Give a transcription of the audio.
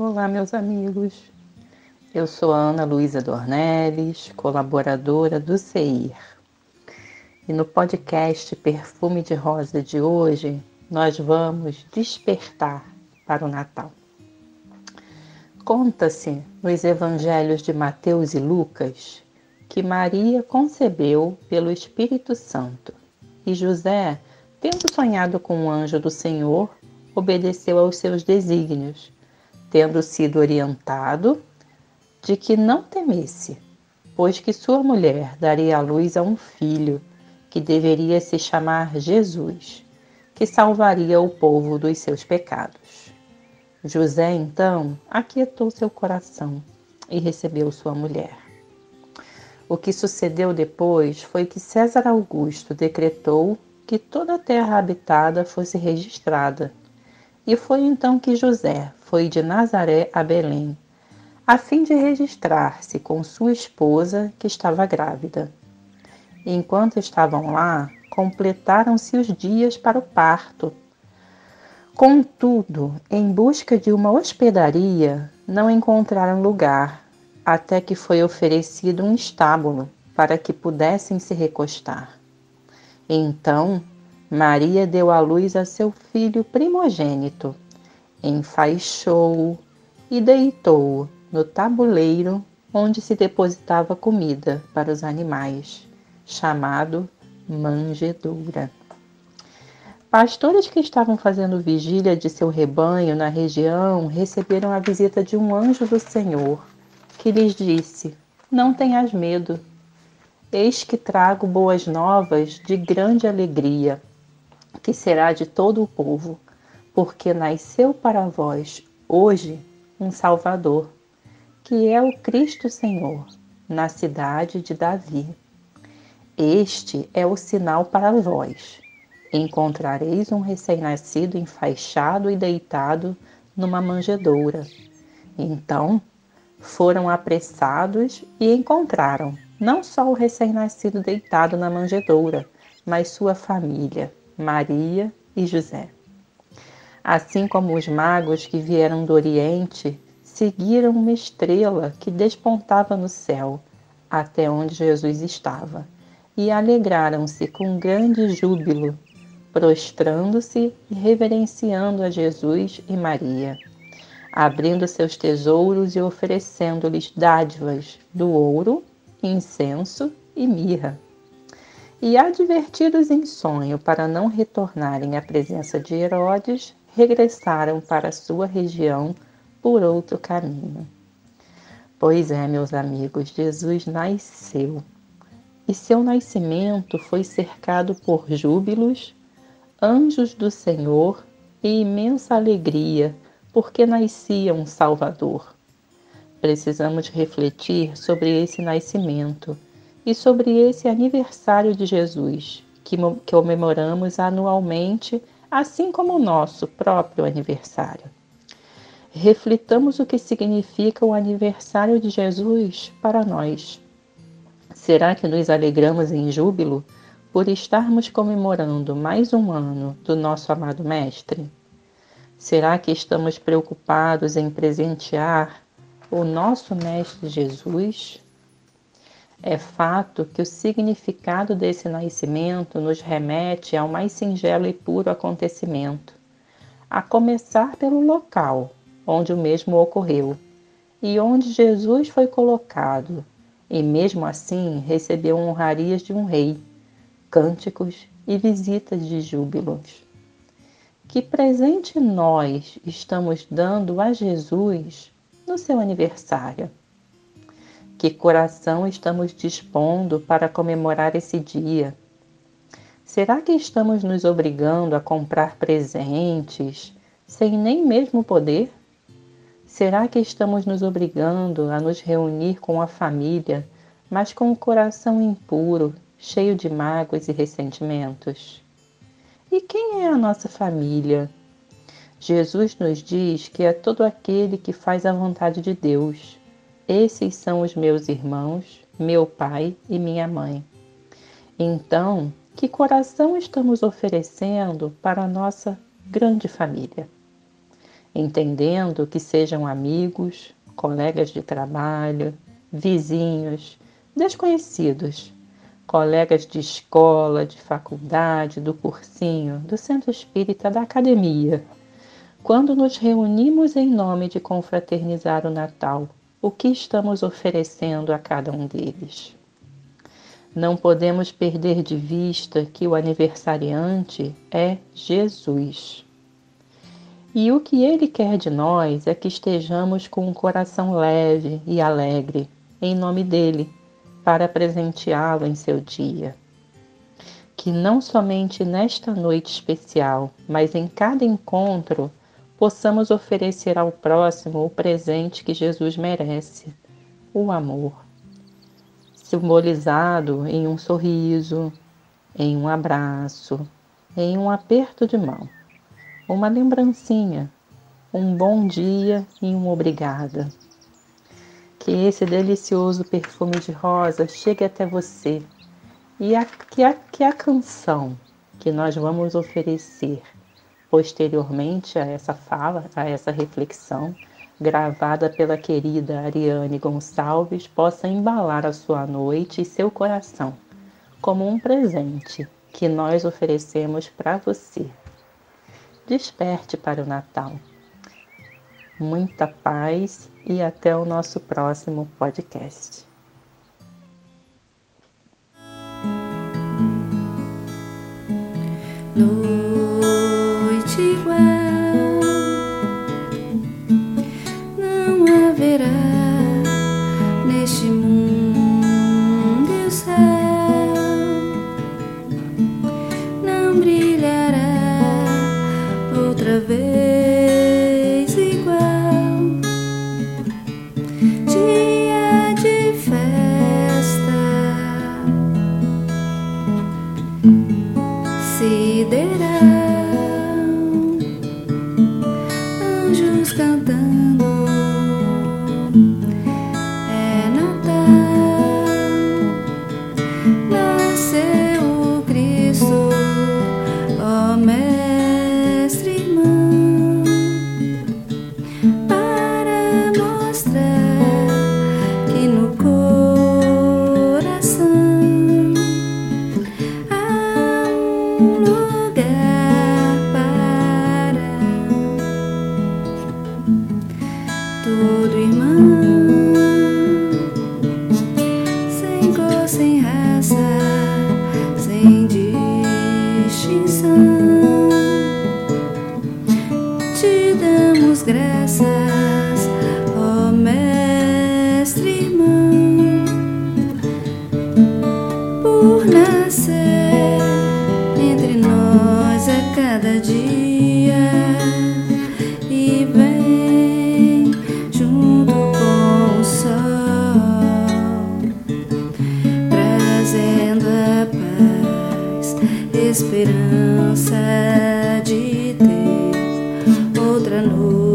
Olá, meus amigos. Eu sou a Ana Luísa Dornelles, colaboradora do CEIR. E no podcast Perfume de Rosa de hoje, nós vamos despertar para o Natal. Conta-se nos evangelhos de Mateus e Lucas que Maria concebeu pelo Espírito Santo e José, tendo sonhado com o anjo do Senhor, obedeceu aos seus desígnios tendo sido orientado de que não temesse, pois que sua mulher daria à luz a um filho que deveria se chamar Jesus, que salvaria o povo dos seus pecados. José então aquietou seu coração e recebeu sua mulher. O que sucedeu depois foi que César Augusto decretou que toda a terra habitada fosse registrada. E foi então que José foi de Nazaré a Belém, a fim de registrar-se com sua esposa, que estava grávida. Enquanto estavam lá, completaram-se os dias para o parto. Contudo, em busca de uma hospedaria, não encontraram lugar, até que foi oferecido um estábulo para que pudessem se recostar. Então, Maria deu à luz a seu filho primogênito enfaixou-o e deitou-o no tabuleiro onde se depositava comida para os animais, chamado manjedoura. Pastores que estavam fazendo vigília de seu rebanho na região receberam a visita de um anjo do Senhor, que lhes disse: Não tenhas medo. Eis que trago boas novas de grande alegria, que será de todo o povo porque nasceu para vós hoje um Salvador, que é o Cristo Senhor, na cidade de Davi. Este é o sinal para vós. Encontrareis um recém-nascido enfaixado e deitado numa manjedoura. Então foram apressados e encontraram não só o recém-nascido deitado na manjedoura, mas sua família, Maria e José. Assim como os magos que vieram do Oriente seguiram uma estrela que despontava no céu até onde Jesus estava e alegraram-se com grande júbilo, prostrando-se e reverenciando a Jesus e Maria, abrindo seus tesouros e oferecendo-lhes dádivas do ouro, incenso e mirra. E advertidos em sonho para não retornarem à presença de Herodes, regressaram para sua região por outro caminho. Pois é, meus amigos, Jesus nasceu e seu nascimento foi cercado por júbilos, anjos do Senhor e imensa alegria, porque nascia um Salvador. Precisamos refletir sobre esse nascimento e sobre esse aniversário de Jesus, que comemoramos anualmente assim como o nosso próprio aniversário. Reflitamos o que significa o aniversário de Jesus para nós. Será que nos alegramos em júbilo por estarmos comemorando mais um ano do nosso amado Mestre? Será que estamos preocupados em presentear o nosso Mestre Jesus? É fato que o significado desse nascimento nos remete ao mais singelo e puro acontecimento, a começar pelo local onde o mesmo ocorreu e onde Jesus foi colocado, e mesmo assim recebeu honrarias de um rei, cânticos e visitas de júbilos. Que presente nós estamos dando a Jesus no seu aniversário? Que coração estamos dispondo para comemorar esse dia? Será que estamos nos obrigando a comprar presentes sem nem mesmo poder? Será que estamos nos obrigando a nos reunir com a família, mas com o coração impuro, cheio de mágoas e ressentimentos? E quem é a nossa família? Jesus nos diz que é todo aquele que faz a vontade de Deus. Esses são os meus irmãos, meu pai e minha mãe. Então, que coração estamos oferecendo para a nossa grande família? entendendo que sejam amigos, colegas de trabalho, vizinhos, desconhecidos, colegas de escola, de faculdade, do cursinho, do centro espírita, da academia. Quando nos reunimos em nome de confraternizar o Natal, o que estamos oferecendo a cada um deles? Não podemos perder de vista que o aniversariante é Jesus. E o que ele quer de nós é que estejamos com um coração leve e alegre, em nome dele, para presenteá-lo em seu dia. Que não somente nesta noite especial, mas em cada encontro, possamos oferecer ao próximo o presente que Jesus merece, o amor, simbolizado em um sorriso, em um abraço, em um aperto de mão uma lembrancinha, um bom dia e um obrigada. Que esse delicioso perfume de rosa chegue até você e a, que, a, que a canção que nós vamos oferecer posteriormente a essa fala, a essa reflexão, gravada pela querida Ariane Gonçalves, possa embalar a sua noite e seu coração como um presente que nós oferecemos para você desperte para o Natal. Muita paz e até o nosso próximo podcast. Noite igual não haverá neste mundo o céu. Não brilhará outra vez anjos cantando. esperança de ter outra noite.